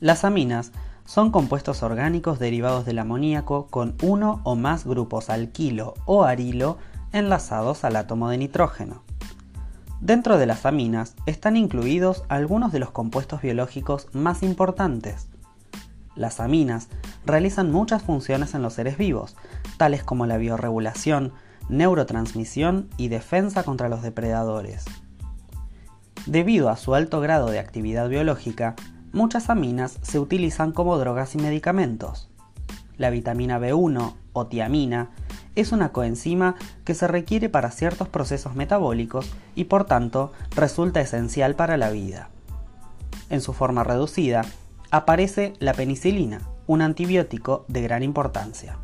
Las aminas son compuestos orgánicos derivados del amoníaco con uno o más grupos alquilo o arilo enlazados al átomo de nitrógeno. Dentro de las aminas están incluidos algunos de los compuestos biológicos más importantes. Las aminas realizan muchas funciones en los seres vivos, tales como la biorregulación, neurotransmisión y defensa contra los depredadores. Debido a su alto grado de actividad biológica, muchas aminas se utilizan como drogas y medicamentos. La vitamina B1 o tiamina es una coenzima que se requiere para ciertos procesos metabólicos y por tanto resulta esencial para la vida. En su forma reducida, aparece la penicilina, un antibiótico de gran importancia.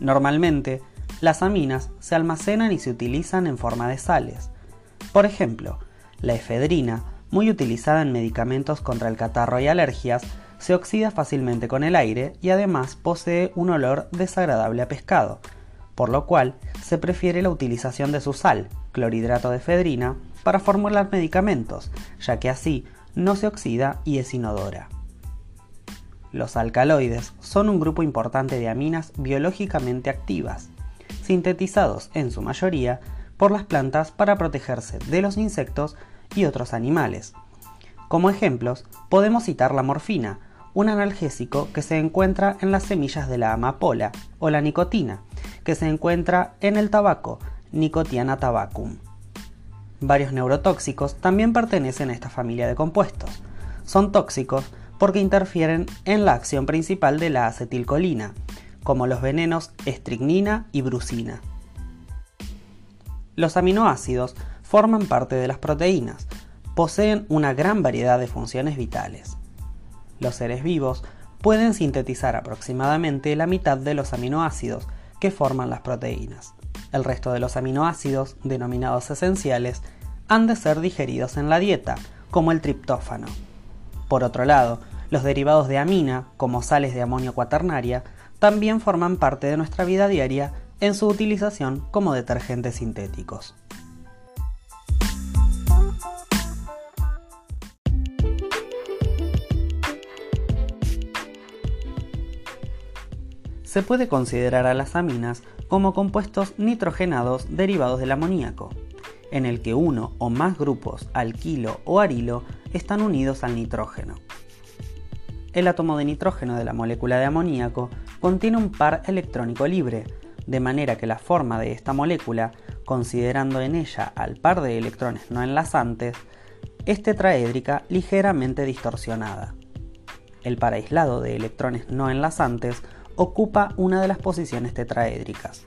Normalmente, las aminas se almacenan y se utilizan en forma de sales. Por ejemplo, la efedrina muy utilizada en medicamentos contra el catarro y alergias, se oxida fácilmente con el aire y además posee un olor desagradable a pescado, por lo cual se prefiere la utilización de su sal, clorhidrato de efedrina, para formular medicamentos, ya que así no se oxida y es inodora. Los alcaloides son un grupo importante de aminas biológicamente activas, sintetizados en su mayoría por las plantas para protegerse de los insectos y otros animales. Como ejemplos, podemos citar la morfina, un analgésico que se encuentra en las semillas de la amapola, o la nicotina, que se encuentra en el tabaco, Nicotiana tabacum. Varios neurotóxicos también pertenecen a esta familia de compuestos. Son tóxicos porque interfieren en la acción principal de la acetilcolina, como los venenos estricnina y brucina. Los aminoácidos forman parte de las proteínas. Poseen una gran variedad de funciones vitales. Los seres vivos pueden sintetizar aproximadamente la mitad de los aminoácidos que forman las proteínas. El resto de los aminoácidos, denominados esenciales, han de ser digeridos en la dieta, como el triptófano. Por otro lado, los derivados de amina, como sales de amonio cuaternaria, también forman parte de nuestra vida diaria en su utilización como detergentes sintéticos. Se puede considerar a las aminas como compuestos nitrogenados derivados del amoníaco, en el que uno o más grupos alquilo o arilo están unidos al nitrógeno. El átomo de nitrógeno de la molécula de amoníaco contiene un par electrónico libre, de manera que la forma de esta molécula, considerando en ella al par de electrones no enlazantes, es tetraédrica ligeramente distorsionada. El par aislado de electrones no enlazantes ocupa una de las posiciones tetraédricas.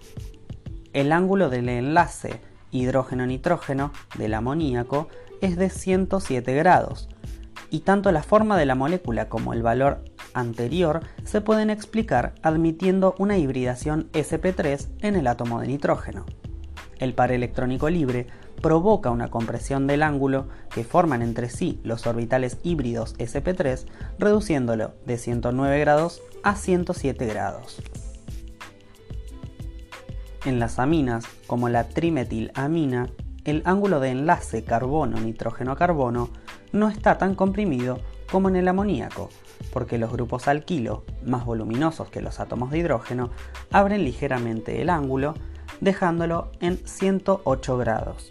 El ángulo del enlace hidrógeno-nitrógeno del amoníaco es de 107 grados, y tanto la forma de la molécula como el valor anterior se pueden explicar admitiendo una hibridación sp3 en el átomo de nitrógeno. El par electrónico libre provoca una compresión del ángulo que forman entre sí los orbitales híbridos sp3, reduciéndolo de 109 grados a 107 grados. En las aminas, como la trimetilamina, el ángulo de enlace carbono-nitrógeno-carbono no está tan comprimido como en el amoníaco, porque los grupos alquilo, más voluminosos que los átomos de hidrógeno, abren ligeramente el ángulo, dejándolo en 108 grados.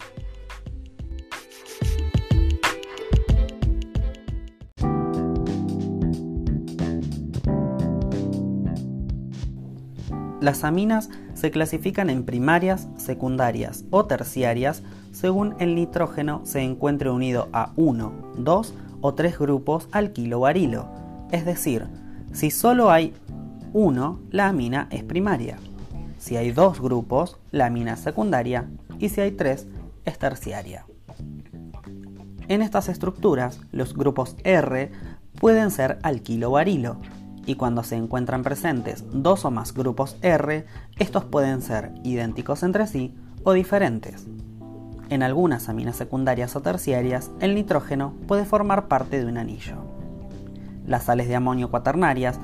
Las aminas se clasifican en primarias, secundarias o terciarias según el nitrógeno se encuentre unido a uno, dos o tres grupos alquilo o arilo. Es decir, si solo hay uno, la amina es primaria. Si hay dos grupos, la amina es secundaria. Y si hay tres, es terciaria. En estas estructuras, los grupos R pueden ser alquilo o arilo, y cuando se encuentran presentes dos o más grupos R, estos pueden ser idénticos entre sí o diferentes. En algunas aminas secundarias o terciarias, el nitrógeno puede formar parte de un anillo. Las sales de amonio cuaternarias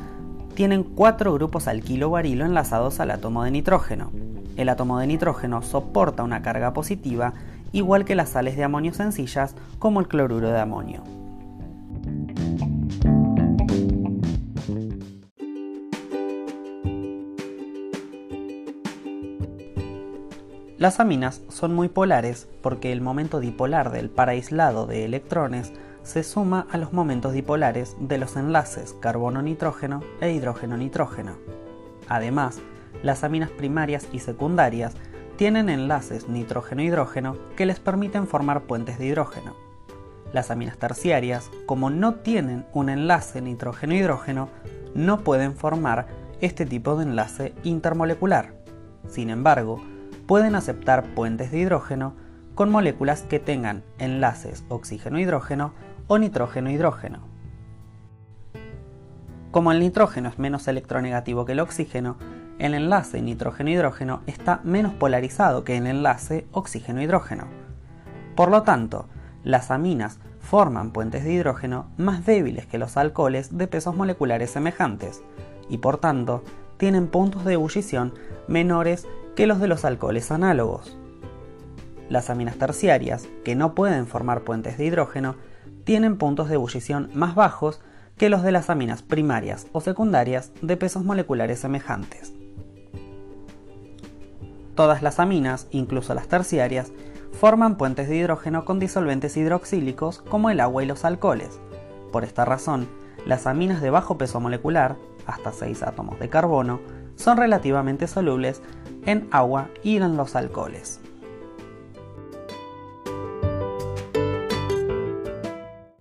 tienen cuatro grupos alquilobarilo enlazados al átomo de nitrógeno. El átomo de nitrógeno soporta una carga positiva igual que las sales de amonio sencillas como el cloruro de amonio. Las aminas son muy polares porque el momento dipolar del paraislado de electrones se suma a los momentos dipolares de los enlaces carbono-nitrógeno e hidrógeno-nitrógeno. Además, las aminas primarias y secundarias tienen enlaces nitrógeno-hidrógeno que les permiten formar puentes de hidrógeno. Las aminas terciarias, como no tienen un enlace nitrógeno-hidrógeno, no pueden formar este tipo de enlace intermolecular. Sin embargo, pueden aceptar puentes de hidrógeno con moléculas que tengan enlaces oxígeno-hidrógeno o nitrógeno-hidrógeno. Como el nitrógeno es menos electronegativo que el oxígeno, el enlace nitrógeno-hidrógeno está menos polarizado que el enlace oxígeno-hidrógeno. Por lo tanto, las aminas forman puentes de hidrógeno más débiles que los alcoholes de pesos moleculares semejantes, y por tanto tienen puntos de ebullición menores que los de los alcoholes análogos. Las aminas terciarias, que no pueden formar puentes de hidrógeno, tienen puntos de ebullición más bajos que los de las aminas primarias o secundarias de pesos moleculares semejantes. Todas las aminas, incluso las terciarias, forman puentes de hidrógeno con disolventes hidroxílicos como el agua y los alcoholes. Por esta razón, las aminas de bajo peso molecular, hasta 6 átomos de carbono, son relativamente solubles en agua y en los alcoholes.